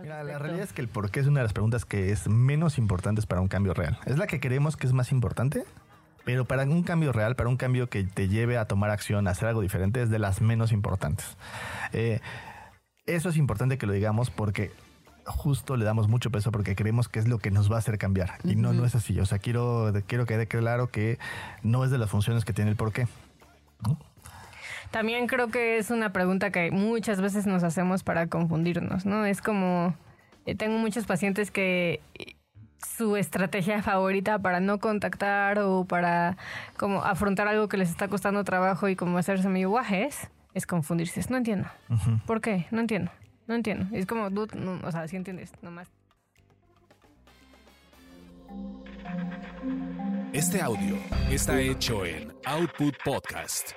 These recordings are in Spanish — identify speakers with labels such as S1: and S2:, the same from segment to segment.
S1: Mira, la realidad es que el por qué es una de las preguntas que es menos importantes para un cambio real. Es la que creemos que es más importante, pero para un cambio real, para un cambio que te lleve a tomar acción, a hacer algo diferente, es de las menos importantes. Eh, eso es importante que lo digamos porque justo le damos mucho peso porque creemos que es lo que nos va a hacer cambiar. Y no, no es así. O sea, quiero, quiero que quede claro que no es de las funciones que tiene el por qué.
S2: También creo que es una pregunta que muchas veces nos hacemos para confundirnos, ¿no? Es como, eh, tengo muchos pacientes que su estrategia favorita para no contactar o para como afrontar algo que les está costando trabajo y como hacerse medio guajes es confundirse. No entiendo. ¿Por qué? No entiendo. No entiendo. Es como, o sea, si entiendes, nomás.
S3: Este audio está hecho en Output Podcast.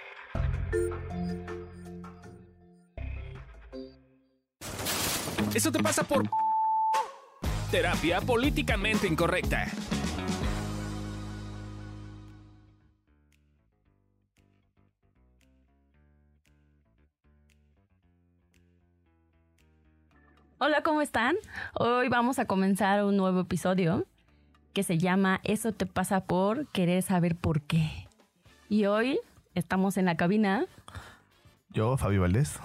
S3: Eso te pasa por terapia políticamente incorrecta.
S4: Hola, ¿cómo están? Hoy vamos a comenzar un nuevo episodio que se llama Eso te pasa por querer saber por qué. Y hoy estamos en la cabina.
S1: Yo, Fabio Valdés.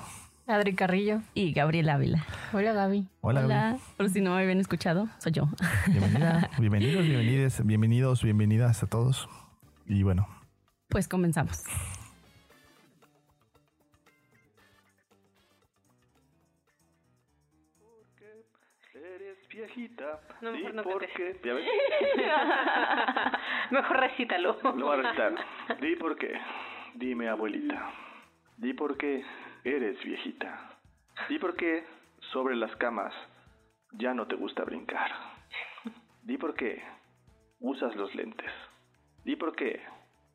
S2: Adri Carrillo.
S4: Y Gabriel Ávila.
S2: Hola, Gaby.
S1: Hola,
S4: Hola. Por si no me habían escuchado, soy yo.
S1: Bienvenida, bienvenidos, bienvenidas, bienvenidos, bienvenidas a todos. Y bueno.
S4: Pues comenzamos.
S5: viejita.
S2: No, mejor no
S5: por
S2: qué.
S5: ¿Ya ves?
S2: mejor recítalo.
S5: Lo voy a recitar. Di por qué. Dime, abuelita. Di por qué eres viejita. Di por qué sobre las camas ya no te gusta brincar. Di por qué usas los lentes. Di por qué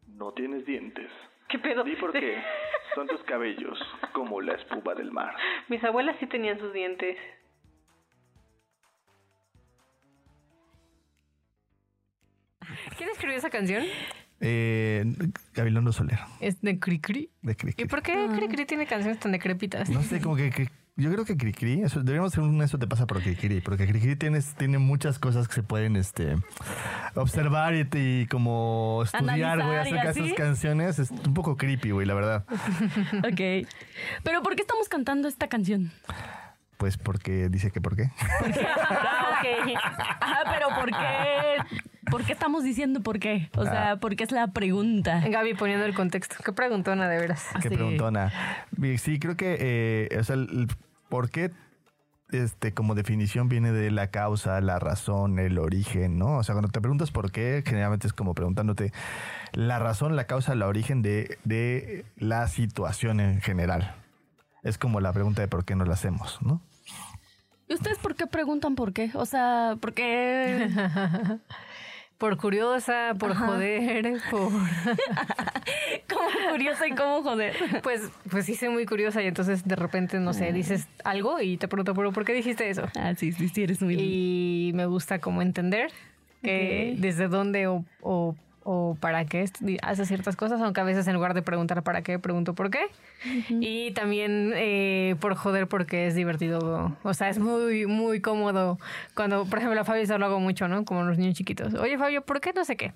S5: no tienes dientes.
S2: ¿Qué pedo?
S5: Di por qué son tus cabellos como la espuma del mar.
S2: Mis abuelas sí tenían sus dientes. ¿Quién escribió esa canción?
S1: Eh, Gabilondo Soler.
S2: Es de Cricri.
S1: De Cricri.
S2: ¿Y por qué Cricri tiene canciones tan decrépitas?
S1: No sé, como que, que- yo creo que Cricri, eso, deberíamos hacer un eso te pasa por Cricri, porque Cricri tiene, tiene muchas cosas que se pueden este observar y, y como estudiar, güey, acerca de esas canciones. Es un poco creepy, güey, la verdad.
S4: ok. Pero ¿por qué estamos cantando esta canción?
S1: Pues porque dice que por qué.
S4: Ah, ok. Ajá, pero ¿por qué? ¿Por qué estamos diciendo por qué? O sea, ¿por qué es la pregunta?
S2: Gaby poniendo el contexto. Qué preguntona, de veras.
S1: Qué
S4: Así.
S1: preguntona. Sí, creo que, eh, o sea, el- ¿por qué? Este, como definición viene de la causa, la razón, el origen, ¿no? O sea, cuando te preguntas por qué, generalmente es como preguntándote la razón, la causa, el origen de, de la situación en general. Es como la pregunta de por qué no la hacemos, ¿no?
S4: ¿Y ustedes por qué preguntan por qué? O sea, ¿por qué?
S2: Por curiosa, por joder, por...
S4: ¿Cómo curiosa y cómo joder?
S2: Pues, pues sí, soy muy curiosa y entonces de repente, no sé, dices algo y te pregunto, ¿pero por qué dijiste eso?
S4: Ah, sí, sí, sí, eres muy...
S2: Y me gusta como entender que
S4: Ok.
S2: desde dónde o, o, o para qué hace ciertas cosas, aunque a veces en lugar de preguntar para qué, pregunto por qué. Y también eh, por joder porque es divertido. O sea, es muy, muy cómodo. Cuando, por ejemplo, a Fabio eso lo hago mucho, ¿no? Como los niños chiquitos. Oye, Fabio, ¿por qué no sé qué?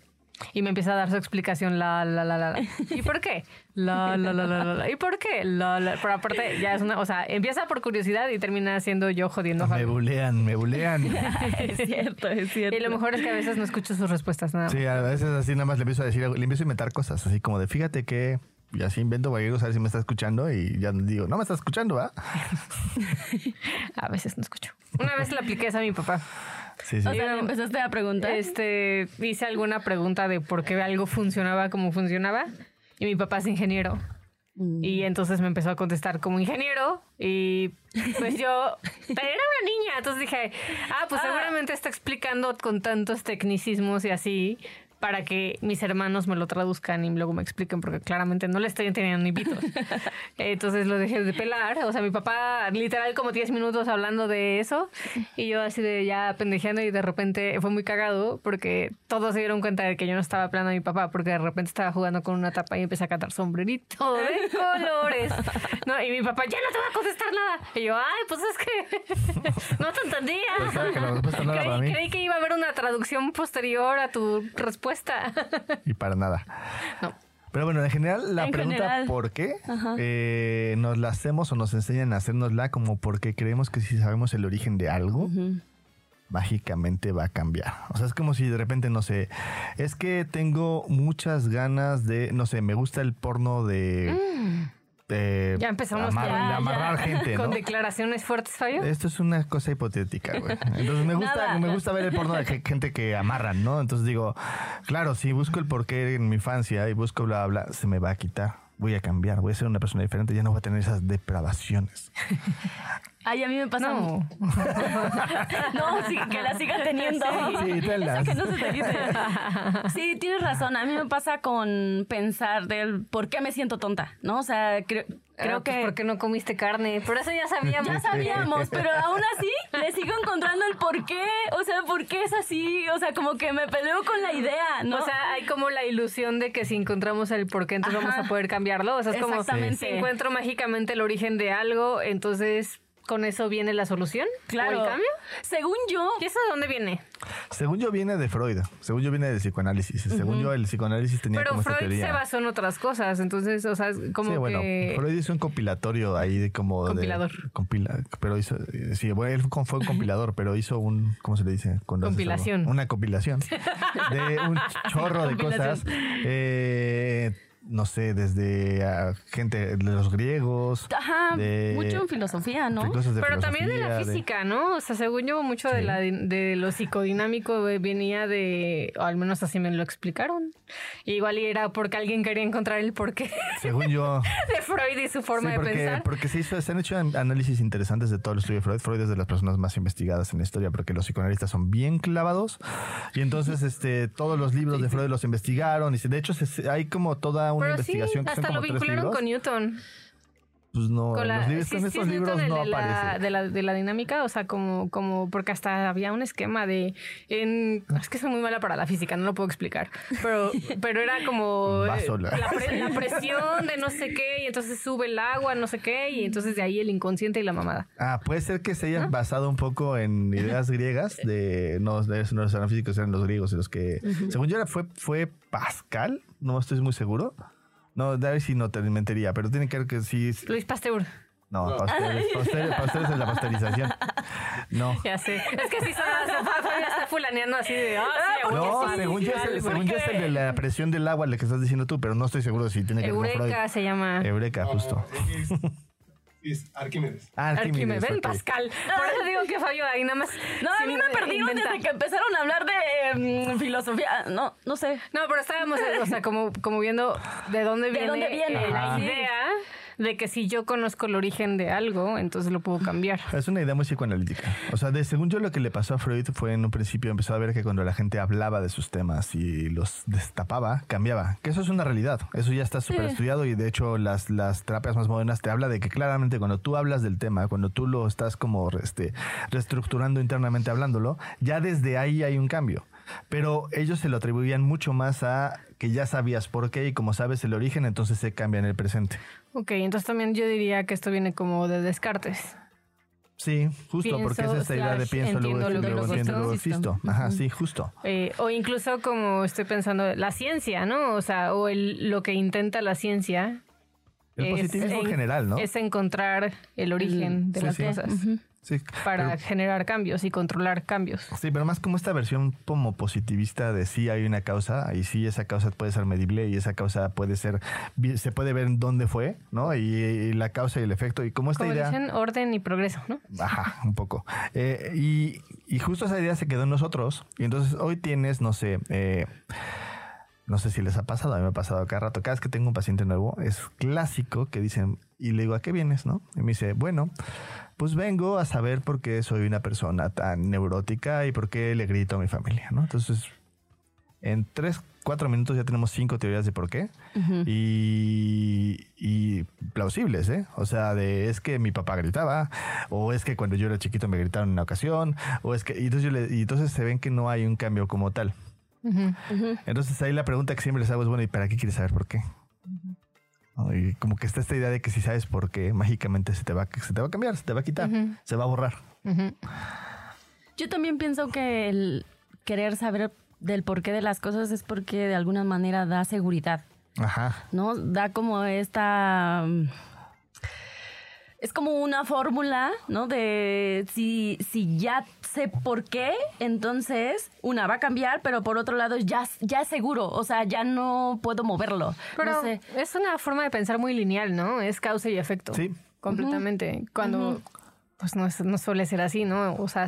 S2: Y me empieza a dar su explicación, la, la, la, la, la. ¿Y por qué? La, la, la, la, la, la. ¿Y por qué? La, la. Pero aparte, ya es una, o sea, empieza por curiosidad y termina siendo yo jodiendo
S1: Me bulean, me bulean.
S4: es cierto, es cierto.
S2: Y lo mejor es que a veces no escucho sus respuestas nada más.
S1: Sí, a veces así nada más le empiezo a decir, le empiezo a inventar cosas, así como de fíjate que y así invento cosa a ver si me está escuchando y ya digo, no me está escuchando, ¿va?
S2: A veces no escucho. Una vez le apliqué eso a mi papá.
S1: Sí, sí.
S4: O sea, ¿le empezaste a preguntar.
S2: Este, hice alguna pregunta de por qué algo funcionaba como funcionaba y mi papá es ingeniero.
S4: Mm.
S2: Y entonces me empezó a contestar como ingeniero y pues yo pero era una niña, entonces dije, ah, pues
S4: Ah.
S2: seguramente está explicando con tantos tecnicismos y así para que mis hermanos me lo traduzcan y luego me expliquen, porque claramente no le estoy entendiendo ni pitos. Entonces lo dejé de pelar. O sea, mi papá, literal, como 10 minutos hablando de eso, y yo así de ya pendejeando, y de repente fue muy cagado, porque todos se dieron cuenta de que yo no estaba hablando a mi papá, porque de repente estaba jugando con una tapa y empecé a cantar sombrerito de colores. No, y mi papá, ya no te va a contestar nada. Y yo, ay, pues es que no te entendía.
S1: Pues claro que no
S2: creí, creí que iba a haber una traducción posterior a tu respuesta.
S1: Y para nada.
S2: No.
S1: Pero bueno, en general, la
S4: En
S1: pregunta
S4: general.
S1: ¿por qué? eh, nos la hacemos o nos enseñan a hacernosla como porque creemos que si sabemos el origen de algo, mágicamente va a cambiar. O sea, es como si de repente, no sé, es que tengo muchas ganas de, no sé, me gusta el porno de... de
S2: Ya empezamos
S1: amar-
S2: ya,
S1: de
S2: ya.
S1: amarrar gente, ¿no?
S2: Con declaraciones fuertes, Fabio.
S1: Esto es una cosa hipotética, güey. Entonces me gusta,
S4: Nada.
S1: me gusta ver el porno de ge- gente que amarran, ¿no? Entonces digo, claro, si busco el porqué en mi infancia y busco bla, bla, bla, se me va a quitar. Voy a cambiar, voy a ser una persona diferente, ya no voy a tener esas depravaciones.
S4: Ay, a mí me pasa.
S2: No.
S4: No, sí, que la siga teniendo.
S1: Sí, tenlas.
S4: Esa que no se te quite. Sí, tienes razón. A mí me pasa con pensar del por qué me siento tonta, ¿no? O sea, creo, creo
S2: Ah, pues,
S4: que...
S2: ¿Por qué no comiste carne? Por eso ya sabíamos.
S4: Ya sabíamos, pero aún así le sigo encontrando el por qué. O sea, por qué es así. O sea, como que me peleo con la idea, ¿no?
S2: O sea, hay como la ilusión de que si encontramos el por qué, entonces
S4: Ajá.
S2: vamos a poder cambiarlo. O sea, es como si encuentro mágicamente el origen de algo, entonces con eso viene la solución.
S4: claro.
S2: ¿O el cambio?
S4: Según yo,
S2: ¿Y eso de dónde viene?
S1: Según yo viene de Freud, según yo viene del psicoanálisis. Según yo el psicoanálisis tenía
S2: Pero
S1: como esta
S2: Freud
S1: teoría.
S2: se basó en otras cosas, entonces, o sea, es como
S1: sí, bueno,
S2: que...
S1: Freud hizo un compilatorio ahí de como... de-
S2: Compilador.
S1: compila, pero hizo... Sí, bueno, él fue un compilador, pero hizo un... ¿Cómo se le dice?
S2: Compilación.
S1: Una compilación de un chorro de cosas. Eh, no sé, desde ah, gente de los griegos.
S4: ajá,
S1: de-
S4: mucho en filosofía, ¿no?
S2: Pero también de la
S1: de-
S2: física, ¿no? O sea, según yo, mucho de, la, de lo psicodinámico eh, venía de, o al menos así me lo explicaron. Igual y era porque alguien quería encontrar el porqué
S1: Según yo...
S2: de Freud y su forma
S1: Sí,
S2: de pensar.
S1: porque se, hizo, se han hecho an- análisis interesantes de todo el estudio de Freud. Freud es de las personas más investigadas en la historia porque los psicoanalistas son bien clavados. Y entonces este, todos los libros de Freud los investigaron. Y de hecho se- hay como toda una
S2: Pero sí,
S1: investigación que son
S2: hasta lo
S1: tres
S2: vincularon
S1: libros.
S2: con Newton.
S1: Pues no,
S2: Con, la,
S1: los libros,
S2: sí,
S1: en
S2: sí,
S1: estos
S2: es
S1: libros no
S2: de la,
S1: aparece.
S2: de, la, de la dinámica, o sea, como, como porque hasta había un esquema de... En, es que soy muy mala para la física, no lo puedo explicar, pero, pero era como... Eh. La, pre- la presión de no sé qué, y entonces sube el agua, no sé qué, y entonces de ahí el inconsciente y la mamada.
S1: Ah, puede ser que se haya basado un poco en ideas griegas de no, de no eran físicos, eran los griegos, los que, según yo era, fue, fue Pascal, no estoy muy seguro. No, de ahí sí no te mentiría, pero tiene que ver que sí.
S2: Luis Pasteur,
S1: No, para ustedes es la pasteurización. No.
S2: ya sé. Es que sí, se ya está fulaneando así de... Ah, sí, a huevo,
S1: No,
S2: sí,
S1: según yo, es según yo es el de la presión del agua, el que estás diciendo tú, pero no estoy seguro si tiene que ver con
S2: Eureka se llama...
S1: Eureka, justo.
S6: Es Arquímedes.
S1: Ah,
S2: Arquímedes, ven
S1: ok.
S2: Pascal. Por eso digo que Fabio ahí nada más...
S4: No, a mí me perdieron
S2: inventar.
S4: desde que empezaron a hablar de mm, filosofía. No, no sé.
S2: No, pero estábamos, eh, o sea, como, como viendo de dónde
S4: ¿De
S2: viene,
S4: dónde viene?
S2: eh, la
S1: Ajá.
S2: De que si yo conozco el origen de algo, entonces lo puedo cambiar.
S1: Es una idea muy psicoanalítica. O sea, de, según yo lo que le pasó a Freud fue en un principio empezó a ver que cuando la gente hablaba de sus temas y los destapaba, cambiaba. Que eso es una realidad. Eso ya está súper estudiado y de hecho las, las terapias más modernas te habla de que claramente cuando tú hablas del tema, cuando tú lo estás como este, reestructurando internamente hablándolo, ya desde ahí hay un cambio. Pero ellos se lo atribuían mucho más a que ya sabías por qué y como sabes el origen, entonces se cambia en el presente.
S2: Ok, entonces también yo diría que esto viene como de Descartes.
S1: Sí, justo, porque es esa idea de pienso, luego,
S2: entiendo,
S1: luego
S2: luego
S1: entiendo, luego
S4: existo.
S1: Ajá, sí, justo.
S2: Eh, o incluso como estoy pensando, la ciencia, ¿no? O sea, o el, lo que intenta la ciencia.
S1: El
S2: es
S1: positivismo
S2: en-
S1: general, ¿no?
S2: Es encontrar el origen de
S1: sí,
S2: las
S1: sí.
S2: cosas
S1: Sí,
S2: para
S1: pero-
S2: generar cambios y controlar cambios.
S1: sí, pero más como esta versión como positivista de sí hay una causa y sí esa causa puede ser medible y esa causa puede ser, se puede ver en dónde fue, ¿no? Y, y la causa y el efecto y como esta
S2: Como
S1: idea...
S2: dicen, orden y progreso, ¿no?
S1: Ajá, un poco. Eh, y, y justo esa idea se quedó en nosotros. Y entonces hoy tienes, no sé, eh, no sé si les ha pasado, a mí me ha pasado cada rato. Cada vez que tengo un paciente nuevo, es clásico que dicen, y le digo, ¿a qué vienes? ¿no? Y me dice, bueno, pues vengo a saber por qué soy una persona tan neurótica y por qué le grito a mi familia, ¿no? Entonces, En tres, cuatro minutos ya tenemos cinco teorías de por qué. y, y plausibles, ¿eh? O sea, de es que mi papá gritaba, o es que cuando yo era chiquito me gritaron en una ocasión, o es que. Y entonces, yo le- y entonces se ven que no hay un cambio como tal. Entonces ahí la pregunta que siempre les hago es, bueno, ¿y para qué quieres saber por qué? Y como que está esta idea de que si sabes por qué, mágicamente se te va, se te va a cambiar, se te va a quitar, se va a borrar.
S4: Yo también pienso que el querer saber del porqué de las cosas es porque de alguna manera da seguridad,
S1: Ajá.
S4: ¿no? Da como esta... Es como una fórmula, ¿no? De si, si ya sé por qué, entonces una va a cambiar, pero por otro lado ya, ya es seguro, o sea, ya no puedo moverlo.
S2: Pero
S4: no sé.
S2: es una forma de pensar muy lineal, ¿no? Es causa y efecto.
S1: Sí.
S2: Completamente. Cuando, pues no, es- no suele ser así, ¿no? O sea,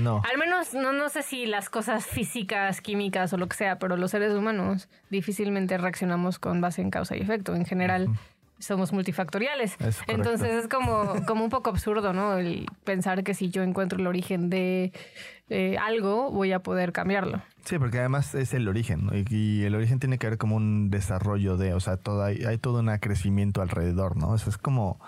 S1: No.
S2: al menos, no, no sé si las cosas físicas, químicas o lo que sea, pero los seres humanos difícilmente reaccionamos con base en causa y efecto. En general, somos multifactoriales.
S1: Es.
S2: Entonces es como, como un poco absurdo, ¿no? El pensar que si yo encuentro el origen de eh, algo, voy a poder cambiarlo.
S1: Sí, porque además es el origen, y el origen tiene que ver como un desarrollo de, o sea, todo hay, hay todo un crecimiento alrededor, ¿no? Eso es como,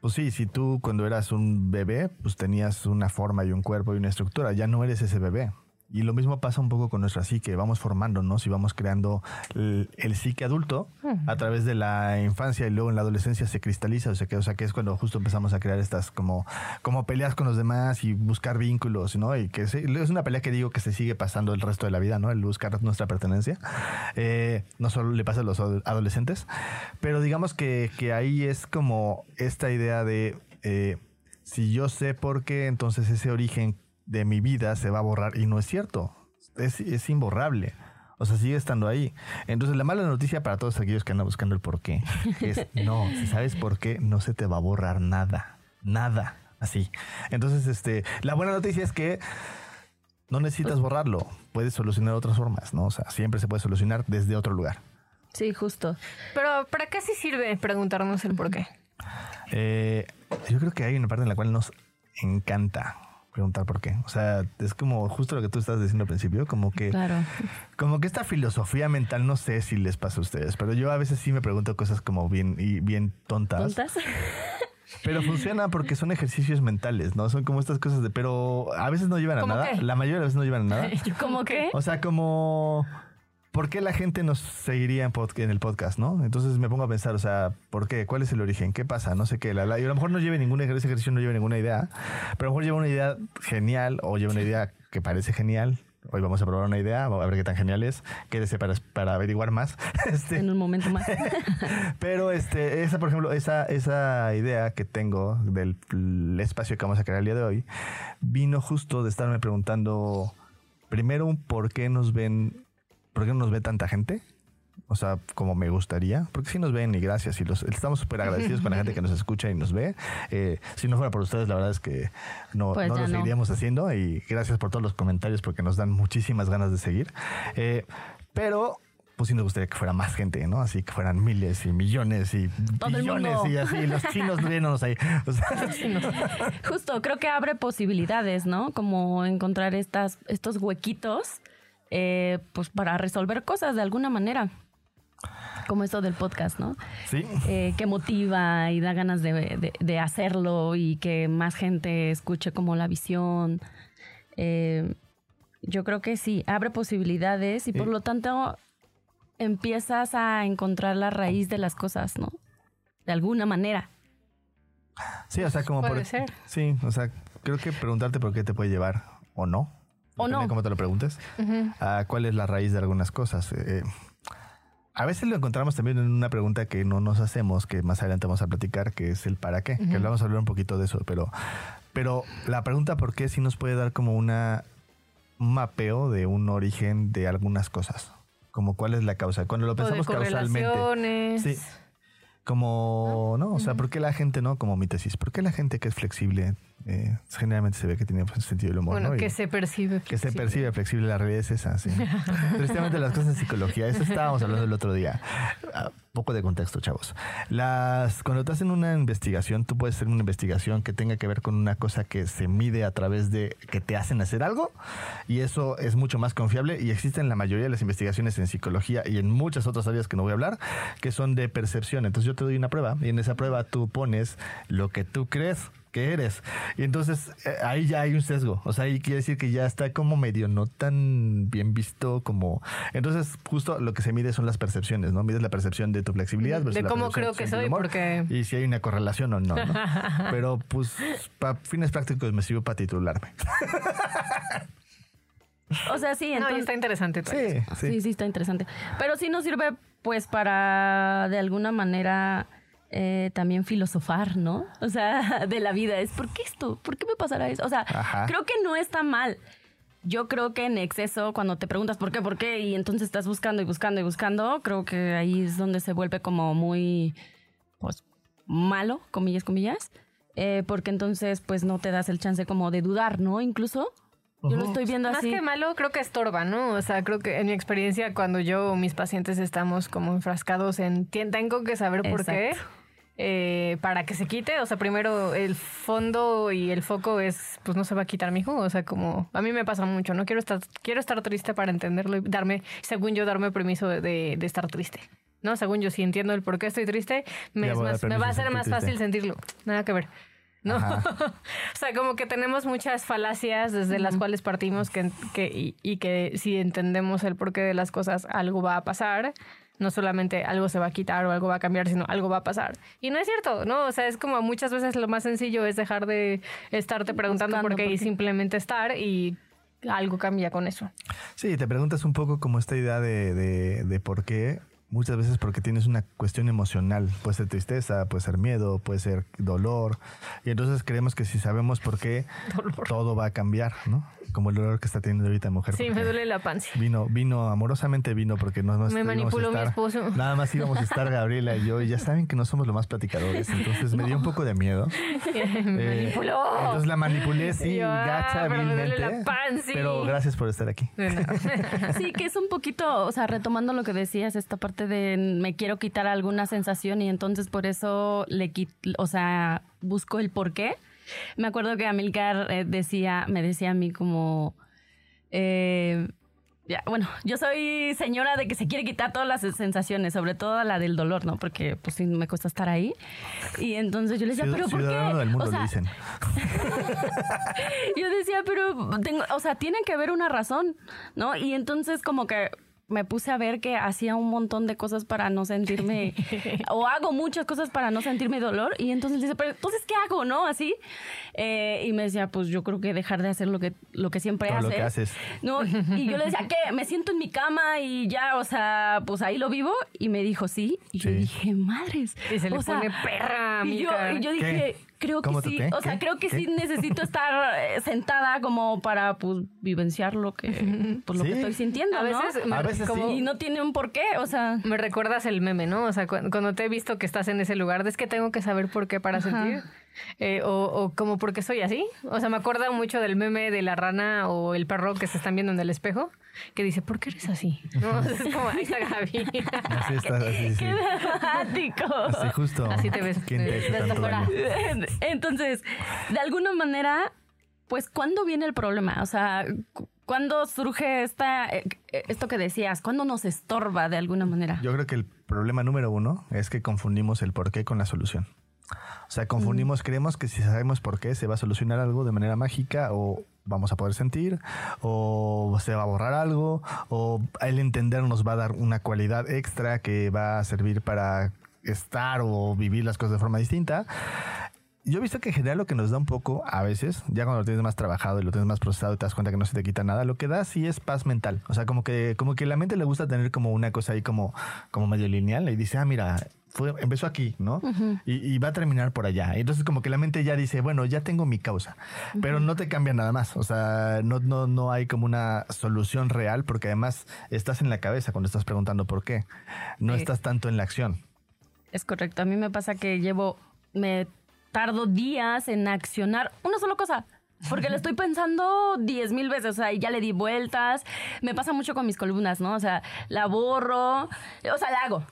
S1: pues sí, si tú cuando eras un bebé, pues tenías una forma y un cuerpo y una estructura, ya no eres ese bebé. Y lo mismo pasa un poco con nuestra psique, vamos formándonos y vamos creando el, el psique adulto a través de la infancia y luego en la adolescencia se cristaliza, o sea que, o sea que es cuando justo empezamos a crear estas como, como peleas con los demás y buscar vínculos, ¿no? Y que se- es una pelea que digo que se sigue pasando el resto de la vida, ¿no? El buscar nuestra pertenencia. Eh, no solo le pasa a los ado- adolescentes, pero digamos que, que ahí es como esta idea de eh, si yo sé por qué, entonces ese origen de mi vida se va a borrar y no es cierto. Es, es imborrable. O sea, sigue estando ahí. Entonces, la mala noticia para todos aquellos que andan buscando el por qué es no, si sabes por qué, no se te va a borrar nada. Nada. Así. Entonces, este, la buena noticia es que no necesitas borrarlo. Puedes solucionar de otras formas, ¿no? O sea, siempre se puede solucionar desde otro lugar.
S4: Sí, justo.
S2: Pero, ¿para qué sí sirve preguntarnos el por qué?
S1: Eh, yo creo que hay una parte en la cual nos encanta preguntar por qué. O sea, es como justo lo que tú estás diciendo al principio, como que,
S4: Claro.
S1: como que esta filosofía mental, no sé si les pasa a ustedes, pero yo a veces sí me pregunto cosas como bien y bien tontas,
S4: ¿Tontas?
S1: pero funciona porque son ejercicios mentales, ¿no? Son como estas cosas de, pero a veces no llevan a
S2: ¿Cómo
S1: nada.
S2: qué?
S1: La mayoría de las veces no llevan a nada.
S4: ¿Cómo qué?
S1: O sea, como... ¿Por qué la gente nos seguiría en, el podcast, no? Entonces me pongo a pensar, o sea, ¿por qué? ¿Cuál es el origen? ¿Qué pasa? No sé qué. La, la- y a lo mejor no lleve ninguna, ese ejercicio no lleve ninguna idea, pero a lo mejor lleva una idea genial o lleva una idea que parece genial. Hoy vamos a probar una idea, a ver qué tan genial es. Quédese para, para averiguar más. Este,
S4: En un momento más.
S1: pero este, esa, por ejemplo, esa, esa idea que tengo del del espacio que vamos a crear el día de hoy, vino justo de estarme preguntando, primero, un por qué nos ven, por qué no nos ve tanta gente. O sea, como me gustaría, porque sí nos ven y gracias. Y los, estamos súper agradecidos con la gente que nos escucha y nos ve. Eh, si no fuera por ustedes, la verdad es que no,
S4: Pues
S1: no lo
S4: no.
S1: seguiríamos haciendo. Y gracias por todos los comentarios porque nos dan muchísimas ganas de seguir. Eh, pero pues sí nos gustaría que fuera más gente, ¿no? Así que fueran miles y millones y billones y así, los chinos viéndonos ahí. O sea,
S4: Justo, creo que abre posibilidades, ¿no? Como encontrar estas, estos huequitos, eh, pues para resolver cosas de alguna manera. Como esto del podcast, ¿no?
S1: sí,
S4: Eh, que motiva y da ganas de, de- de hacerlo y que más gente escuche como la visión. Eh, yo creo que sí, abre posibilidades y por lo tanto empiezas a encontrar la raíz de las cosas, ¿no? De alguna manera.
S1: sí, o sea, como
S2: Puede
S1: por...
S2: ser.
S1: Sí, o sea, creo que preguntarte por qué te puede llevar o no.
S4: O no.
S1: de cómo te lo preguntes. a cuál es la raíz de algunas cosas. Eh, a veces lo encontramos también en una pregunta que no nos hacemos, que más adelante vamos a platicar, que es el para qué, que vamos a hablar un poquito de eso, pero, pero la pregunta por qué sí nos puede dar como una, un mapeo de un origen de algunas cosas, como cuál es la causa. Cuando lo
S2: O de
S1: pensamos causalmente. Sí. Como, ¿no? O sea, ¿por qué la gente, no? Como mi tesis, ¿por qué la gente que es flexible Eh, generalmente se ve que tiene pues, sentido del humor.
S2: Bueno,
S1: ¿no? Y-
S2: que se percibe.
S1: que se
S2: flexible.
S1: percibe flexible, la realidad es esa, sí. Tristemente las cosas en psicología, eso estábamos hablando el otro día. Ah, poco de contexto, chavos. Las, cuando te hacen una investigación, tú puedes hacer una investigación que tenga que ver con una cosa que se mide a través de que te hacen hacer algo y eso es mucho más confiable y existen la mayoría de las investigaciones en psicología y en muchas otras áreas que no voy a hablar, que son de percepción. Entonces yo te doy una prueba y en esa prueba tú pones lo que tú crees que eres. Y entonces eh, ahí ya hay un sesgo. O sea, ahí quiere decir que ya está como medio no tan bien visto como... Entonces justo lo que se mide son las percepciones, ¿no? Mides la percepción de tu flexibilidad.
S2: De
S1: versus
S2: cómo creo que soy,
S1: humor,
S2: porque-
S1: Y si hay una correlación o no, ¿no? Pero pues para fines prácticos me sirve para titularme.
S4: O sea, sí,
S2: No,
S4: entonces...
S2: está interesante.
S1: Sí, sí.
S4: Sí, sí, está interesante. Pero sí nos sirve, pues, para de alguna manera eh, también filosofar, ¿no? O sea, de la vida. Es, ¿por qué esto? ¿Por qué me pasará eso? O sea,
S1: Ajá.
S4: creo que no está mal. Yo creo que en exceso, cuando te preguntas por qué, por qué, y entonces estás buscando y buscando y buscando, creo que ahí es donde se vuelve como muy, pues, malo, comillas, comillas. Eh, porque entonces, pues, no te das el chance como de dudar, ¿no? Incluso. Yo lo estoy viendo
S2: Más
S4: así.
S2: que malo, creo que estorba, ¿no? O sea, creo que en mi experiencia, cuando yo o mis pacientes estamos como enfrascados en "Tien- tengo que saber por qué. Eh, para que se quite. O sea, primero el fondo y el foco es, pues no se va a quitar, mijo. O sea, como a mí me pasa mucho, ¿no? Quiero estar, quiero estar triste para entenderlo y darme, según yo, darme permiso de, de- de estar triste. ¿No? Según yo, si entiendo el por qué estoy triste, me, es más- va a ser más fácil sentirlo. Nada que ver. ¿no? O sea, como que tenemos muchas falacias desde las cuales partimos que, que, y, y que si entendemos el porqué de las cosas, algo va a pasar. No solamente algo se va a quitar o algo va a cambiar, sino algo va a pasar. Y no es cierto, ¿no? O sea, es como muchas veces lo más sencillo es dejar de estarte preguntando por qué
S4: por
S2: y simplemente estar y algo cambia con eso.
S1: Sí, te preguntas un poco como esta idea de, de, de por qué. Muchas veces porque tienes una cuestión emocional. Puede ser tristeza, puede ser miedo, puede ser dolor. Y entonces creemos que si sabemos por qué, todo va a cambiar, ¿no? Como el dolor que está teniendo ahorita mujer.
S2: Sí, me duele la panza.
S1: Vino, vino, amorosamente vino porque no nos
S2: Me manipuló mi esposo.
S1: Nada más íbamos a estar Gabriela y yo, y ya saben que no somos los más platicadores, entonces me dio un poco de miedo.
S2: me
S1: Eh,
S2: manipuló.
S1: Entonces la manipulé, sí,
S2: yo, ah,
S1: gacha,
S2: pero me duele la panza.
S1: Pero gracias por estar aquí.
S4: Sí, que es un poquito, o sea, retomando lo que decías, esta parte de me quiero quitar alguna sensación y entonces por eso le quit, o sea, busco el por qué. Me acuerdo que Amilcar eh, decía, me decía a mí como, eh, ya, bueno, yo soy señora de que se quiere quitar todas las sensaciones, sobre todo la del dolor, ¿no? Porque pues sí me cuesta estar ahí. Y entonces yo le decía,
S1: Ciud-
S4: pero ¿por qué?
S1: del mundo
S4: o sea,
S1: le dicen.
S4: yo decía, pero tengo, o sea, tiene que haber una razón, ¿no? Y entonces como que me puse a ver que hacía un montón de cosas para no sentirme, o hago muchas cosas para no sentirme dolor, y entonces le dice, pero entonces, ¿qué hago, no? Así, Eh, y me decía, pues yo creo que dejar de hacer lo que, lo que siempre
S1: Todo lo
S4: haces.
S1: que haces.
S4: No, y yo le decía, ¿qué? Me siento en mi cama y ya, o sea, pues ahí lo vivo, y me dijo, sí, y yo
S1: Sí.
S4: dije, madres.
S2: Y se le
S4: o sea,
S2: pone perra,
S4: y yo, y yo dije,
S1: ¿Qué?
S4: Creo que
S1: ¿Cómo tú
S4: sí,
S1: qué?
S4: o sea,
S1: ¿Qué?
S4: creo que
S1: ¿Qué?
S4: sí necesito estar eh, sentada como para pues vivenciar lo que pues, lo
S1: Sí.
S4: que estoy sintiendo,
S2: A
S4: ¿no?
S2: veces, me-
S1: A veces
S2: como-
S1: sí.
S4: y no tiene un porqué, o sea,
S2: Me recuerdas el meme, ¿no? O sea, cu- cuando te he visto que estás en ese lugar, es que tengo que saber por qué para
S4: Ajá.
S2: sentir. Eh, o, o como porque soy así. O sea, me acuerda mucho del meme de la rana o el perro que se están viendo en el espejo, que dice, ¿por qué eres así? ¿No? O sea, es como, ahí está Gaby.
S1: Así está, así, sí.
S4: qué dramático.
S1: Así justo.
S2: Así te ves,
S1: ¿Quién te
S2: afuera.
S4: Entonces, de alguna manera, pues, ¿cuándo viene el problema? O sea, cu- ¿cuándo surge esta, eh, esto que decías? ¿Cuándo nos estorba de alguna manera?
S1: Yo creo que el problema número uno es que confundimos el porqué con la solución. O sea, confundimos, creemos que si sabemos por qué se va a solucionar algo de manera mágica o vamos a poder sentir o se va a borrar algo o el entender nos va a dar una cualidad extra que va a servir para estar o vivir las cosas de forma distinta. Yo he visto que en general lo que nos da un poco, a veces, ya cuando lo tienes más trabajado y lo tienes más procesado y te das cuenta que no se te quita nada, lo que da sí es paz mental. O sea, como que, como que la mente le gusta tener como una cosa ahí como, como medio lineal y dice, ah, mira, fue, empezó aquí, ¿no? y, y va a terminar por allá. Entonces como que la mente ya dice, bueno, ya tengo mi causa, pero no te cambia nada más. O sea, no, no, no hay como una solución real porque además estás en la cabeza cuando estás preguntando por qué. No
S2: Sí.
S1: estás tanto en la acción.
S4: Es correcto. A mí me pasa que llevo, me tardo días en accionar una sola cosa. Porque lo estoy pensando diez mil veces, o sea, y ya le di vueltas. Me pasa mucho con mis columnas, ¿no? O sea, la borro, o sea, la hago,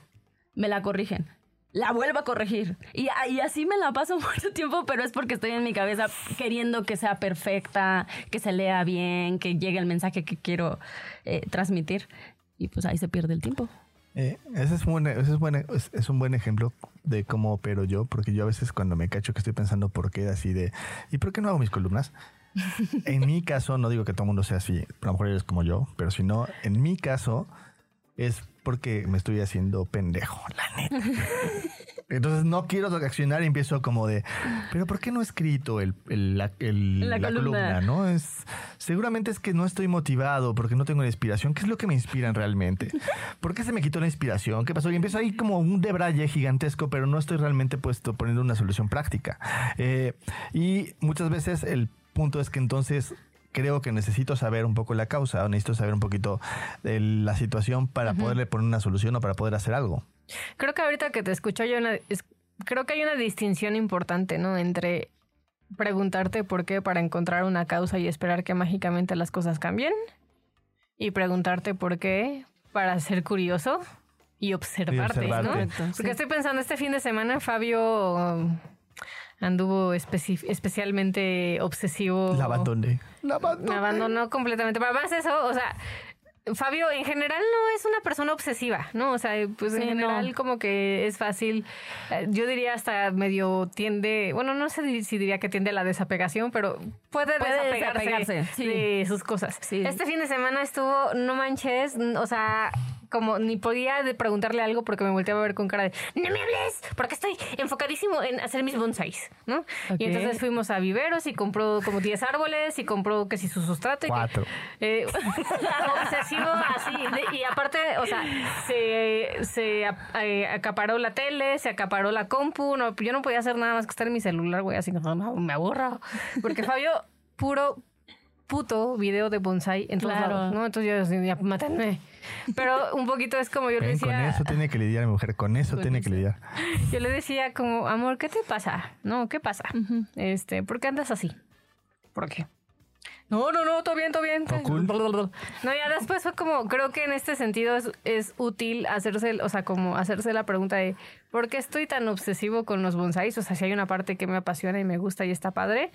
S4: me la corrigen, la vuelvo a corregir. Y, y así me la paso mucho tiempo, pero es porque estoy en mi cabeza queriendo que sea perfecta, que se lea bien, que llegue el mensaje que quiero eh, transmitir. Y pues ahí se pierde el tiempo.
S1: Eh, ese es, un, ese es, buen, es, es un buen ejemplo de cómo opero yo, porque yo a veces cuando me cacho que estoy pensando por qué así de, ¿y por qué no hago mis columnas? en mi caso, no digo que todo el mundo sea así, a lo mejor eres como yo, pero si no, en mi caso es porque me estoy haciendo pendejo, la neta. Entonces no quiero reaccionar y empiezo como de, pero ¿por qué no he escrito el, el- la, el-
S4: La
S1: la
S4: columna.
S1: columna? ¿no? Es, seguramente es que no estoy motivado porque no tengo la inspiración. ¿Qué es lo que me inspiran realmente? ¿Por qué se me quitó la inspiración? ¿Qué pasó? Y empiezo ahí como un debraye gigantesco, pero no estoy realmente puesto poniendo una solución práctica. Eh, y muchas veces el punto es que entonces creo que necesito saber un poco la causa, o necesito saber un poquito de la situación para poderle poner una solución o para poder hacer algo.
S2: Creo que ahorita que te escucho, una, es- creo que hay una distinción importante, ¿no? Entre preguntarte por qué para encontrar una causa y esperar que mágicamente las cosas cambien y preguntarte por qué para ser curioso y observarte,
S1: observarte.
S2: ¿no? Porque
S4: sí.
S2: estoy pensando, este fin de semana Fabio um, anduvo especi- especialmente obsesivo.
S1: La abandoné. La abandoné.
S2: Me abandonó completamente. Pero además eso, o sea, Fabio en general no es una persona obsesiva, ¿no? O sea, pues en
S4: Sí,
S2: general
S4: no.
S2: como que es fácil. eh, Yo diría hasta medio tiende, bueno, no sé si diría que tiende a la desapegación, pero puede,
S4: Puede
S2: desapegarse,
S4: desapegarse, sí.
S2: de sus cosas.
S4: Sí.
S2: Este fin de semana estuvo, no manches, o sea, como ni podía de preguntarle algo porque me volteaba a ver con cara de no me hables, porque estoy enfocadísimo en hacer mis bonsais, ¿no? Y entonces fuimos a viveros y compró como 10 árboles y compró que si su sustrato y que-
S1: Cuatro.
S2: eh, obsesivo así. de- y aparte, o sea, se, se eh, acaparó la tele, se acaparó la compu. No, yo no podía hacer nada más que estar en mi celular, güey, así que no, no, me aburro. Porque Fabio, puro puto video de bonsai en todos
S4: Claro.
S2: lados, ¿no? Entonces yo decía, ya, mátenme. Pero un poquito es como yo le
S1: Ven, con
S2: decía,
S1: eso tiene que lidiar mi mujer, con eso
S4: Con
S1: tiene que
S4: eso.
S1: lidiar.
S2: yo le decía como, amor, ¿qué te pasa? No, ¿qué pasa? Este, ¿por qué andas así? ¿Por qué? No, no, no, todo bien, todo bien.
S1: Todo cool.
S2: No, ya después fue como, creo que en este sentido es, es útil hacerse, o sea, como hacerse la pregunta de ¿por qué estoy tan obsesivo con los bonsáis? O sea, si hay una parte que me apasiona y me gusta y está padre.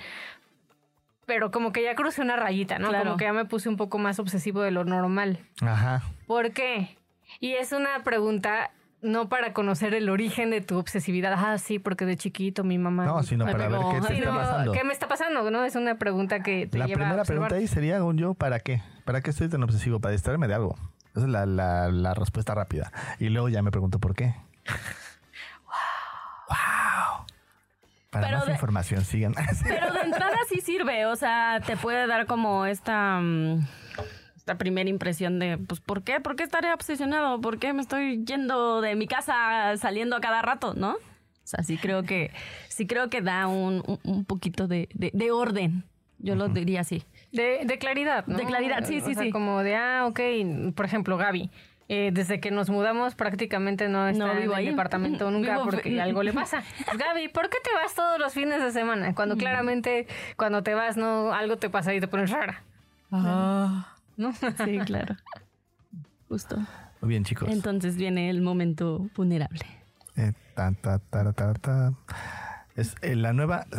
S2: Pero como que ya crucé una rayita, ¿no?
S4: Claro.
S2: Como que ya me puse un poco más obsesivo de lo normal.
S1: Ajá.
S2: ¿Por qué? Y es una pregunta no para conocer el origen de tu obsesividad. Ah, sí, porque de chiquito mi mamá.
S1: No, sino para ver qué te
S2: Sí,
S1: está pasando.
S2: ¿Qué me está pasando? No, es una pregunta que te
S1: La
S2: lleva a
S1: primera pregunta ahí sería, yo, ¿para qué? ¿Para qué estoy tan obsesivo? Para distraerme de algo. Esa es la, la- la respuesta rápida. Y luego ya me pregunto por qué. Para
S4: Pero
S1: más
S4: de-
S1: información, sigan.
S4: Pero de entrada sí sirve, o sea, te puede dar como esta, mm, esta primera impresión de, pues, ¿por qué? ¿Por qué estaré obsesionado? ¿Por qué me estoy yendo de mi casa saliendo a cada rato, no? O sea, sí creo que, sí creo que da un, un- un poquito de, de- de orden. Yo lo diría así.
S2: De, de claridad, ¿no?
S4: De claridad, sí,
S2: O
S4: sí,
S2: sea,
S4: sí.
S2: Como de, ah, ok, por ejemplo, Gaby. Eh, desde que nos mudamos prácticamente no está
S4: vivo
S2: en el
S4: ahí.
S2: departamento nunca
S4: Vivo-
S2: porque algo le pasa. Pues, Gaby, ¿por qué te vas todos los fines de semana? Cuando claramente cuando te vas no algo te pasa y te pones rara. ¿No?
S4: Sí, claro. Justo.
S1: Muy bien, chicos.
S4: Entonces viene el momento vulnerable.
S1: Eh, ta, ta, ta, ta, ta. Es eh, la nueva...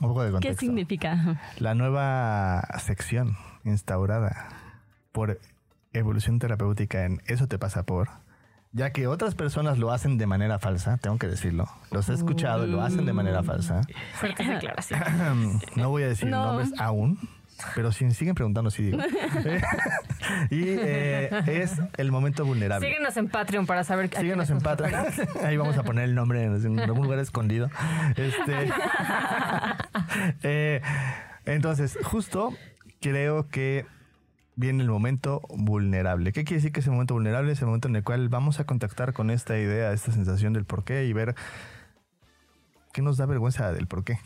S1: Un poco de
S4: ¿Qué
S1: contexto.
S4: significa?
S1: La nueva sección instaurada por evolución terapéutica en Eso te pasa por, ya que otras personas lo hacen de manera falsa, tengo que decirlo, los he escuchado y lo hacen de manera falsa.
S2: Fuertes declaraciones.
S1: No voy a decir
S4: No.
S1: nombres aún, pero si siguen preguntando, sí digo. y eh, es el momento vulnerable.
S2: Síguenos en Patreon para saber a
S1: Síguenos en Patreon. Ahí vamos a poner el nombre en, en algún lugar escondido. Este, eh, entonces, justo creo que viene el momento vulnerable. ¿Qué quiere decir que ese momento vulnerable es el momento en el cual vamos a contactar con esta idea, esta sensación del por qué y ver qué nos da vergüenza del por qué?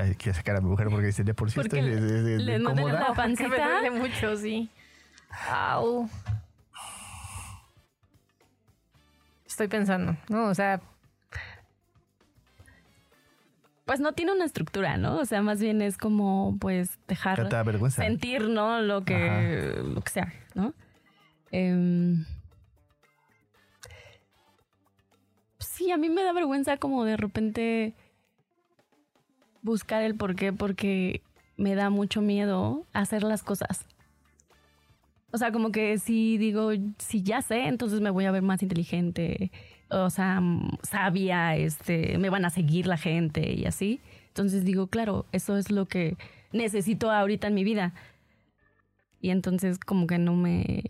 S1: Hay que sacar a mi mujer porque dice, de por sí
S4: Porque
S1: estoy de- de- de-
S4: le
S1: de
S4: duele
S1: cómoda".
S4: la
S2: Que me
S4: pancita.
S2: duele mucho, sí. Au. Estoy pensando, ¿no? O sea,
S4: pues no tiene una estructura, ¿no? O sea, más bien es como, pues, dejar sentir, ¿no? Lo que, lo que sea, ¿no? Em, sí, a mí me da vergüenza como de repente buscar el por qué, porque me da mucho miedo hacer las cosas. O sea, como que si digo, si ya sé, entonces me voy a ver más inteligente, o sea, mm, sabia, este, me van a seguir la gente y así. Entonces digo, claro, eso es lo que necesito ahorita en mi vida. Y entonces como que no me...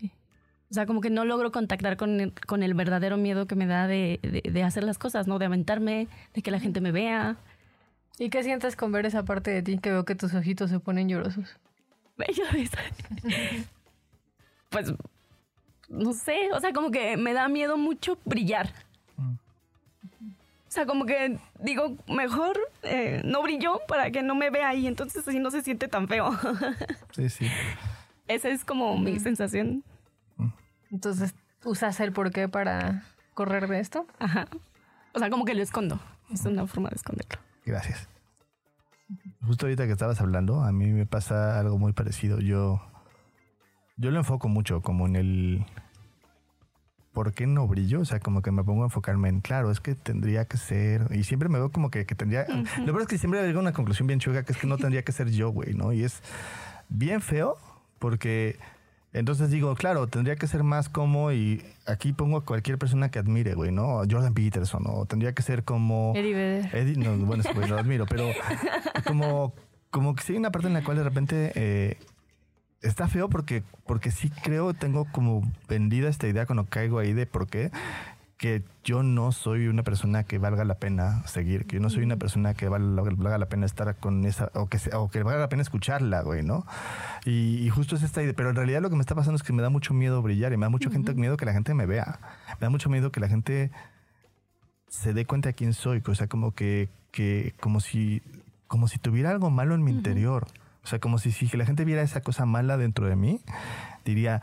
S4: O sea, como que no logro contactar con el, con el verdadero miedo que me da de, de- de hacer las cosas, ¿no? De aventarme, de que la gente me vea.
S2: ¿Y qué sientes con ver esa parte de ti que veo que tus ojitos se ponen llorosos?
S4: Pues, no sé, o sea, como que me da miedo mucho brillar. O sea, como que digo, mejor eh, no brilló para que no me vea y entonces así no se siente tan feo.
S1: Sí, sí.
S4: Esa es como mi sensación.
S2: Entonces, ¿usas el por qué para correr de esto?
S4: Ajá. O sea, como que lo escondo. Es una forma de esconderlo.
S1: Gracias. Justo ahorita que estabas hablando, a mí me pasa algo muy parecido. Yo, yo lo enfoco mucho como en el ¿por qué no brillo? O sea, como que me pongo a enfocarme en, claro, es que tendría que ser, y siempre me veo como que, que tendría, lo peor es que siempre llego a una conclusión bien chuga, que es que no tendría que ser yo, güey, ¿no? Y es bien feo porque entonces digo, claro, tendría que ser más como, y aquí pongo a cualquier persona que admire, güey, ¿no? Jordan Peterson, o tendría que ser como...
S2: Eddie Vedder.
S1: Eddie, no, bueno, güey lo admiro, pero como, como que sí hay una parte en la cual de repente eh, está feo porque, porque sí creo, tengo como vendida esta idea cuando caigo ahí de por qué, que yo no soy una persona que valga la pena seguir, que yo no soy una persona que valga, valga la pena estar con esa, o que, o que valga la pena escucharla, güey, ¿no? Y, y justo es esta idea, pero en realidad lo que me está pasando es que me da mucho miedo brillar y me da mucho gente, miedo que la gente me vea, me da mucho miedo que la gente se dé cuenta de quién soy, o sea, como que, que como si, como si tuviera algo malo en mi interior. O sea, como si, si la gente viera esa cosa mala dentro de mí, diría,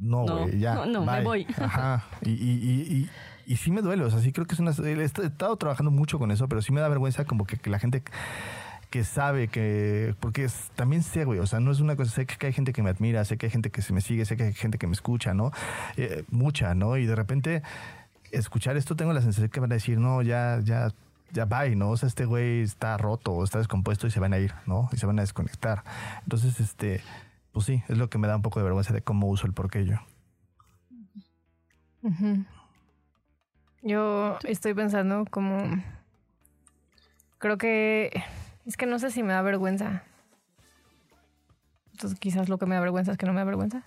S1: no,
S4: No,
S1: güey, ya.
S4: no, no, me
S1: bye".
S4: voy.
S1: Ajá. Y, y, y, y, y sí me duele, o sea, sí creo que es una... He est- he estado trabajando mucho con eso, pero sí me da vergüenza como que, que la gente que sabe que... Porque es, también sé, güey, o sea, no es una cosa, sé que hay gente que me admira, sé que hay gente que se me sigue, sé que hay gente que me escucha, ¿no? Eh, mucha, ¿no? Y de repente escuchar esto tengo la sensación que van a decir, no, ya, ya, ya bye, ¿no? O sea, este güey está roto o está descompuesto y se van a ir, ¿no? Y se van a desconectar. Entonces, este, pues sí, es lo que me da un poco de vergüenza de cómo uso el porqué yo.
S2: Ujú. Yo estoy pensando como... Creo que... Es que no sé si me da vergüenza. Entonces quizás lo que me da vergüenza es que no me da vergüenza.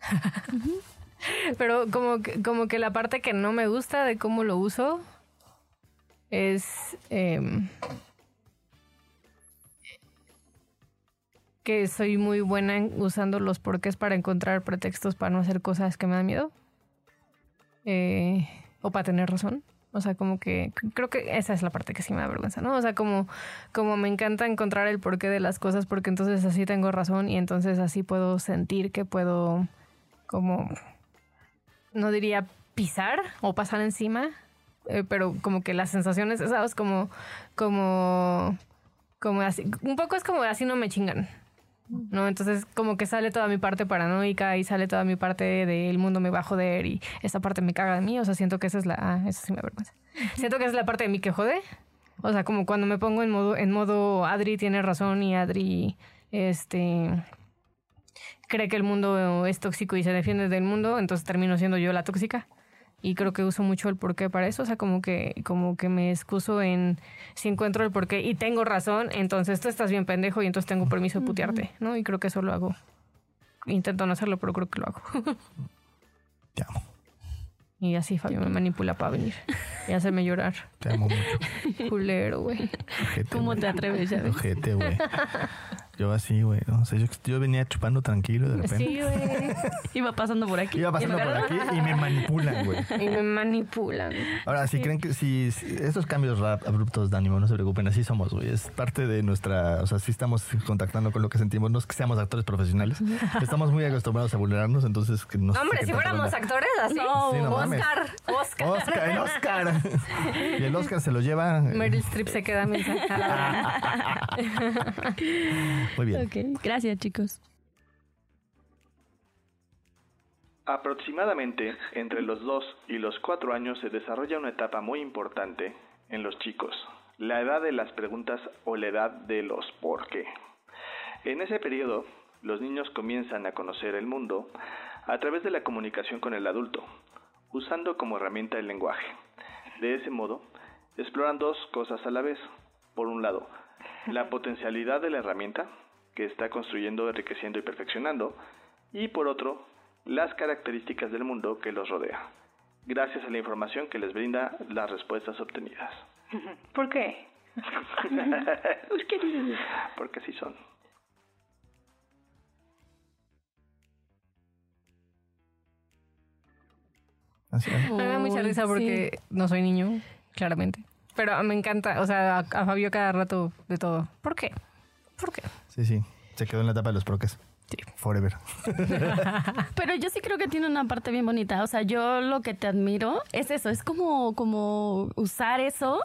S2: Pero como que, como que la parte que no me gusta de cómo lo uso es... em, que soy muy buena en usando los porqués para encontrar pretextos para no hacer cosas que me dan miedo eh, o para tener razón. O sea, como que creo que esa es la parte que sí me da vergüenza, ¿no? O sea, como, como me encanta encontrar el porqué de las cosas porque entonces así tengo razón y entonces así puedo sentir que puedo como, no diría pisar o pasar encima, eh, pero como que las sensaciones, ¿sabes? Como, como, como así, un poco es como así no me chingan, ¿no? Entonces como que sale toda mi parte paranoica y sale toda mi parte del mundo me va a joder y esa parte me caga de mí, o sea, siento que esa es la, ah, eso sí me avergüenza. Siento que esa es la parte de mí que jode. O sea, como cuando me pongo en modo, en modo Adri tiene razón y Adri, este, cree que el mundo es tóxico y se defiende del mundo, entonces termino siendo yo la tóxica. Y creo que uso mucho el porqué para eso. O sea, como que, como que me excuso en si encuentro el porqué y tengo razón, entonces tú estás bien pendejo y entonces tengo permiso de putearte, ¿no? Y creo que eso lo hago. Intento no hacerlo, pero creo que lo hago.
S1: Te amo,
S2: y así Fabio me manipula para venir y hacerme llorar.
S1: te amo mucho.
S2: Culero, güey.
S4: ¿Cómo te atreves, ya?
S1: Ojete, güey. Yo así, güey. ¿no? O sea, yo, yo venía chupando tranquilo de repente.
S2: Sí, güey.
S4: Iba pasando por aquí.
S1: Iba pasando por aquí y me manipulan, güey.
S2: Y me manipulan.
S1: Ahora, si creen que si, si estos cambios rap- abruptos de ánimo, no se preocupen, así somos, güey. Es parte de nuestra, o sea, sí estamos contactando con lo que sentimos. No es que seamos actores profesionales. Estamos muy acostumbrados a vulnerarnos, entonces que no sé
S2: Hombre, si fuéramos actores así.
S4: No,
S1: Sí, no.
S2: Oscar, Oscar.
S1: Oscar, el Oscar. y el Oscar se lo lleva.
S2: Meryl Streep se queda mensaje.
S1: Muy bien.
S4: Ok, gracias chicos.
S5: Aproximadamente entre los 2 y los 4 años se desarrolla una etapa muy importante en los chicos, la edad de las preguntas o la edad de los por qué. En ese periodo, los niños comienzan a conocer el mundo a través de la comunicación con el adulto, usando como herramienta el lenguaje. De ese modo, exploran dos cosas a la vez. Por un lado, la potencialidad de la herramienta, que está construyendo, enriqueciendo y perfeccionando, y por otro, las características del mundo que los rodea, gracias a la información que les brinda las respuestas obtenidas.
S2: ¿Por qué?
S5: Porque así son.
S1: Así es.
S2: Me da mucha risa porque no soy niño, claramente. Pero me encanta, o sea, a, a Fabio cada rato de todo. ¿Por qué? ¿Por qué?
S1: Sí, sí. Se quedó en la etapa de los proques.
S2: Sí.
S1: Forever.
S4: Pero yo sí creo que tiene una parte bien bonita. O sea, yo lo que te admiro es eso, es como, como usar eso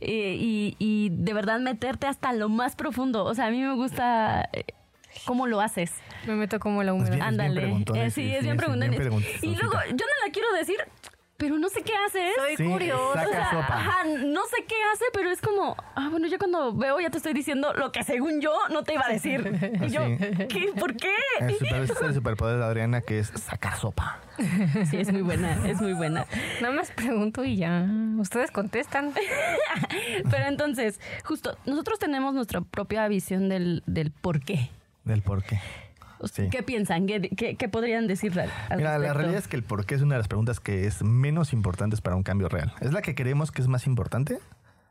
S4: eh, y, y de verdad meterte hasta lo más profundo. O sea, a mí me gusta eh, cómo lo haces.
S2: Me meto como la humedad.
S4: Ándale. Eh,
S1: sí,
S4: es bien
S1: sí,
S4: preguntona.
S1: bien
S4: Y luego, yo no la quiero decir, pero no sé qué haces.
S2: Soy
S1: Sí,
S2: curiosa.
S1: saca
S4: O sea,
S1: sopa.
S4: ajá, no sé qué hace, pero es como, ah, bueno, yo cuando veo ya te estoy diciendo lo que según yo no te iba a decir. Y yo. ¿qué? ¿Por qué?
S1: El super- es el superpoder de Adriana que es sacar sopa.
S4: Sí, es muy buena, es muy buena.
S2: Nada más pregunto y ya. Ustedes contestan.
S4: Pero entonces, justo, nosotros tenemos nuestra propia visión del, del por qué.
S1: Del por qué. Sí.
S4: ¿Qué piensan? ¿Qué, qué, qué podrían decir al al
S1: Mira, la realidad es que el por qué es una de las preguntas que es menos importantes para un cambio real. Es la que creemos que es más importante,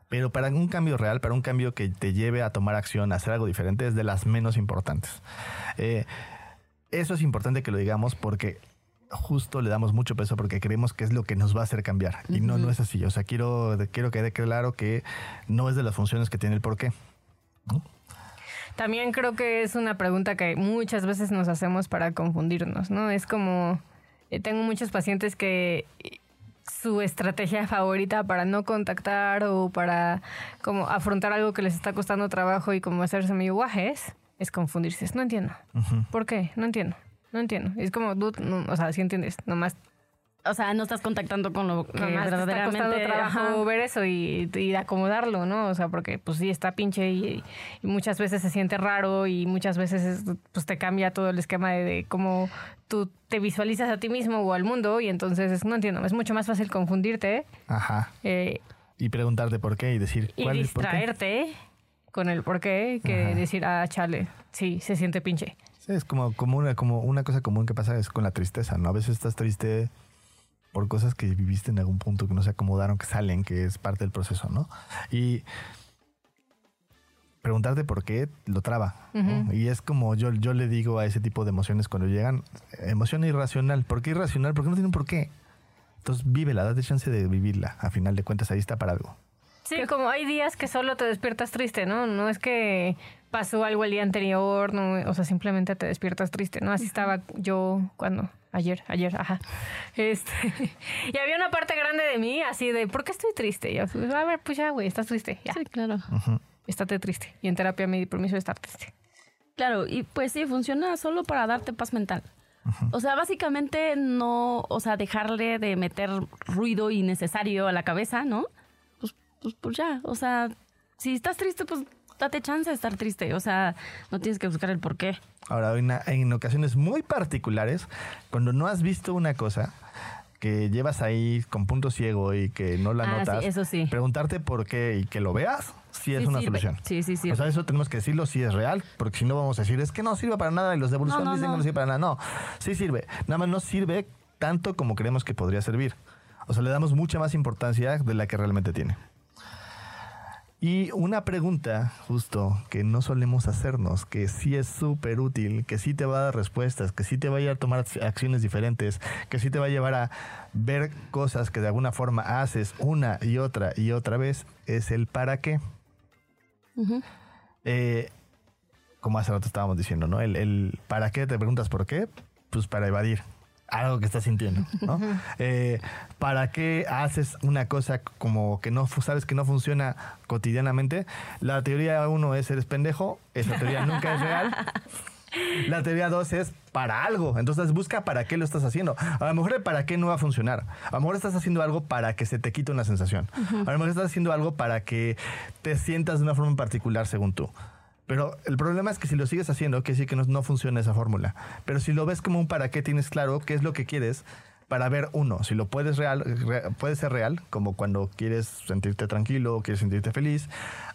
S1: pero para un cambio real, para un cambio que te lleve a tomar acción, a hacer algo diferente, es de las menos importantes. Eh, eso es importante que lo digamos porque justo le damos mucho peso porque creemos que es lo que nos va a hacer cambiar. Y no, no es así. O sea, quiero, quiero que quede claro que no es de las funciones que tiene el por qué.
S2: También creo que es una pregunta que muchas veces nos hacemos para confundirnos, ¿no? Es como, eh, tengo muchos pacientes que eh, su estrategia favorita para no contactar o para como afrontar algo que les está costando trabajo y como hacerse medio guajes, es confundirse. Es, No entiendo. ¿Por qué? No entiendo. No entiendo. Es como, no, o sea, si entiendes, nomás
S4: O sea, no estás contactando con lo que
S2: Nomás te está
S4: verdaderamente...
S2: costando trabajo
S4: ajá.
S2: ver eso y, y acomodarlo, ¿no? O sea, porque pues sí está pinche y, y muchas veces se siente raro y muchas veces es- pues te cambia todo el esquema de, de cómo tú te visualizas a ti mismo o al mundo y entonces es- no entiendo, es mucho más fácil confundirte
S1: Ajá.
S2: eh,
S1: Y preguntarte por qué y decir
S2: y
S1: cuál es por qué.
S2: distraerte con el por qué que
S1: Ajá.
S2: decir, ah, chale, sí, se siente pinche.
S1: Sí, es como, como, una, como una cosa común que pasa es con la tristeza, ¿no? A veces estás triste por cosas que viviste en algún punto que no se acomodaron, que salen, que es parte del proceso, ¿no? Y preguntarte por qué lo traba. ¿no? Y es como yo, yo le digo a ese tipo de emociones cuando llegan, emoción irracional. ¿Por qué irracional? Porque no tiene un por qué. Entonces vívela, date chance de vivirla. A final de cuentas, ahí está para algo.
S2: Sí, como hay días que solo te despiertas triste, ¿no? No es que pasó algo el día anterior, no, o sea, simplemente te despiertas triste, ¿no? Así estaba yo cuando ayer, ayer, ajá. Este, y había una parte grande de mí así de, ¿por qué estoy triste? Y yo, pues, a ver, pues ya, güey, estás triste, ya,
S4: Sí, claro.
S2: estate triste. Y en terapia me di permiso de estar triste.
S4: Claro, y pues sí, funciona solo para darte paz mental. O sea, básicamente no, o sea, dejarle de meter ruido innecesario a la cabeza, ¿no? Pues, pues, ya, o sea, si estás triste, pues date chance de estar triste, o sea, no tienes que buscar el por qué.
S1: Ahora, en, en ocasiones muy particulares, cuando no has visto una cosa que llevas ahí con punto ciego y que no la
S4: Ah, sí,
S1: notas,
S4: eso sí.
S1: preguntarte por qué y que lo veas, sí es
S4: Sí
S1: una
S4: sirve.
S1: solución.
S4: Sí, sí, sí.
S1: O sea, eso tenemos que decirlo si es real, porque si no vamos a decir, es que no sirve para nada y los de evolución
S4: No, no,
S1: dicen que
S4: no
S1: sirve para nada. No, sí sirve. Nada más no sirve tanto como creemos que podría servir. O sea, le damos mucha más importancia de la que realmente tiene. Y una pregunta justo que no solemos hacernos, que sí es súper útil, que sí te va a dar respuestas, que sí te va a llevar a tomar acciones diferentes, que sí te va a llevar a ver cosas que de alguna forma haces una y otra y otra vez, es el para qué. Eh, como hace rato estábamos diciendo, ¿no? El, el para qué te preguntas por qué, pues para evadir algo que estás sintiendo, ¿no? Eh, ¿Para qué haces una cosa como que no sabes que no funciona cotidianamente? La teoría uno es eres pendejo, esa teoría nunca es real. La teoría dos es para algo. Entonces busca para qué lo estás haciendo. A lo mejor el para qué no va a funcionar. A lo mejor estás haciendo algo para que se te quite una sensación. A lo mejor estás haciendo algo para que te sientas de una forma en particular según tú. Pero el problema es que si lo sigues haciendo, que sí que no, funciona esa fórmula. Pero si lo ves como un para qué, tienes claro qué es lo que quieres para ver uno, si lo puedes real, puede ser real, como cuando quieres sentirte tranquilo, quieres sentirte feliz,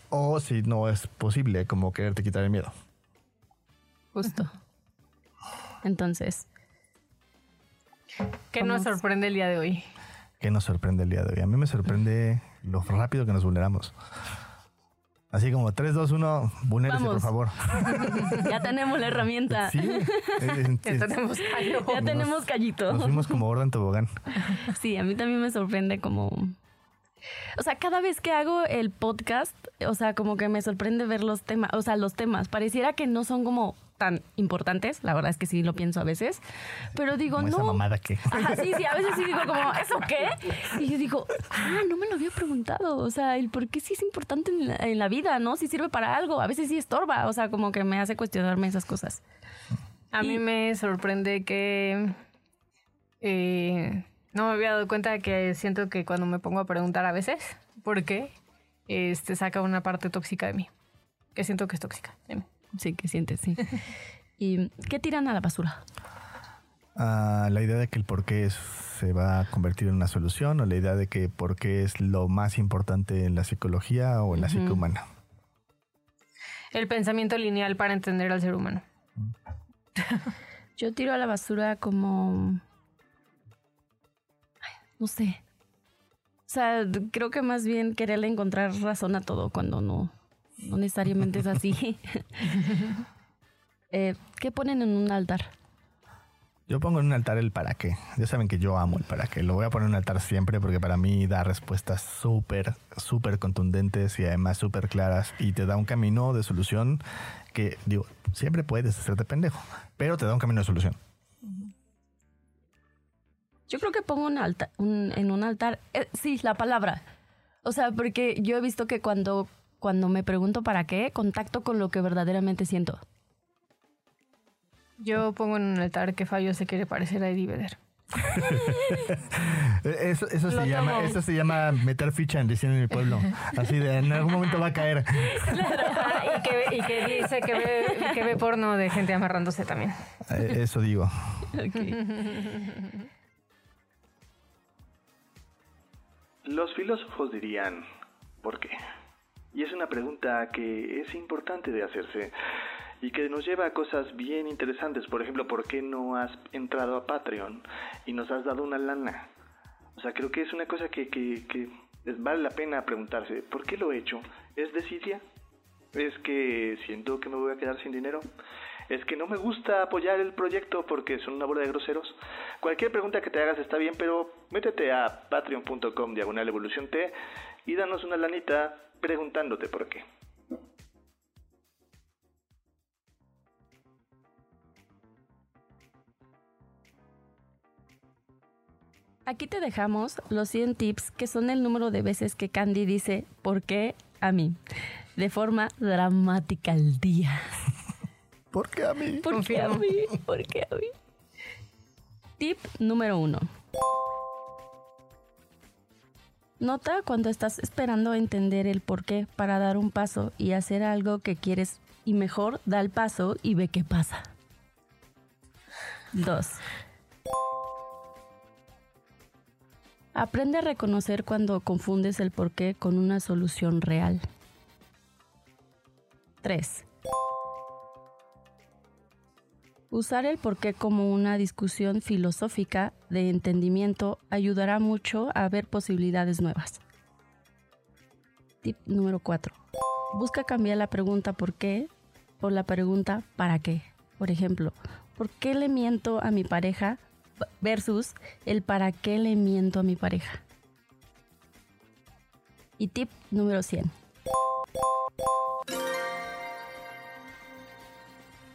S1: o si no es posible, como quererte quitar el miedo.
S4: Justo. Entonces.
S2: ¿Qué nos sorprende el día de hoy?
S1: ¿Qué nos sorprende el día de hoy? A mí me sorprende lo rápido que nos vulneramos. Así como 3, 2, 1, vulnérese, por favor.
S4: ya tenemos la herramienta. Sí.
S2: ya tenemos callito.
S4: Ya tenemos callito.
S1: Nos fuimos como gordo en tobogán.
S4: Sí, a mí también me sorprende como... O sea, cada vez que hago el podcast, o sea, como que me sorprende ver los temas, o sea, los temas. Pareciera que no son como tan importantes, la verdad es que sí lo pienso a veces, pero digo, no.
S1: Esa mamada que.
S4: Ajá, sí, sí, a veces sí digo como, ¿eso qué? Y yo digo, ah, no me lo había preguntado, o sea, el por qué sí es importante en la, vida, ¿no? Si sirve para algo, a veces sí estorba, o sea, como que me hace cuestionarme esas cosas.
S2: A mí me sorprende que eh, no me había dado cuenta que siento que cuando me pongo a preguntar a veces, ¿por qué? Este saca una parte tóxica de mí, que siento que es tóxica de mí.
S4: Sí, que sientes, sí. ¿Y qué tiran a la basura?
S1: Ah, la idea de que el por qué se va a convertir en una solución o la idea de que por qué es lo más importante en la psicología o en la psique humana.
S2: El pensamiento lineal para entender al ser humano.
S4: Yo tiro a la basura como... no sé. O sea, creo que más bien quererle encontrar razón a todo cuando no, no necesariamente es así. Eh, ¿Qué ponen en un altar?
S1: Yo pongo en un altar el para qué. Ya saben que yo amo el para qué. Lo voy a poner en un altar siempre porque para mí da respuestas súper, súper contundentes y además súper claras y te da un camino de solución que, digo, siempre puedes hacerte pendejo, pero te da un camino de solución.
S4: Yo creo que pongo un altar, en un altar, eh, sí, la palabra. O sea, porque yo he visto que cuando cuando me pregunto para qué, contacto con lo que verdaderamente siento.
S2: Yo pongo en un altar que Fallo se quiere parecer a Eddie Vedder.
S1: eso, eso se llama, eso se llama meter ficha en diciendo en mi pueblo. Así de en algún momento va a caer.
S2: y, que, y, que, dice que ve, que ve porno de gente amarrándose también.
S1: Eh, eso digo.
S5: Los filósofos dirían, ¿por qué? Y es una pregunta que es importante de hacerse y que nos lleva a cosas bien interesantes. Por ejemplo, ¿por qué no has entrado a Patreon y nos has dado una lana? O sea, creo que es una cosa que, que, vale la pena preguntarse. ¿Por qué lo he hecho? ¿Es desidia? ¿Es que siento que me voy a quedar sin dinero? ¿Es que no me gusta apoyar el proyecto porque son una bola de groseros? Cualquier pregunta que te hagas está bien, pero métete a patreon.com diagonal evolución T y danos una lanita preguntándote por qué.
S4: Aquí te dejamos los 100 tips que son el número de veces que Candy dice ¿por qué a mí? De forma dramática al día.
S1: ¿Por qué a mí?
S4: ¿Por qué a mí? ¿Por qué a mí? Tip número uno. Nota cuando estás esperando entender el por qué para dar un paso y hacer algo que quieres y mejor da el paso y ve qué pasa. 2. Aprende a reconocer cuando confundes el por qué con una solución real. 3. Usar el porqué como una discusión filosófica de entendimiento ayudará mucho a ver posibilidades nuevas. Tip número 4. Busca cambiar la pregunta ¿por qué? por la pregunta ¿para qué? Por ejemplo, ¿por qué le miento a mi pareja? versus el para qué le miento a mi pareja. Y tip número 100.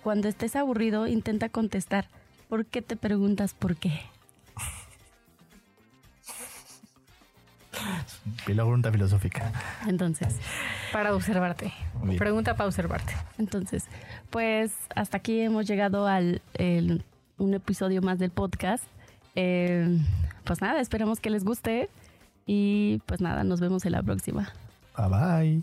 S4: Cuando estés aburrido, intenta contestar. ¿Por qué te preguntas por qué?
S1: Pregunta filosófica.
S4: Entonces,
S2: Para observarte.
S1: Bien.
S2: Pregunta para observarte.
S4: entonces, pues hasta aquí hemos llegado al el- un episodio más del podcast. Eh, pues nada, esperamos que les guste y pues nada, nos vemos en la próxima.
S1: Bye bye.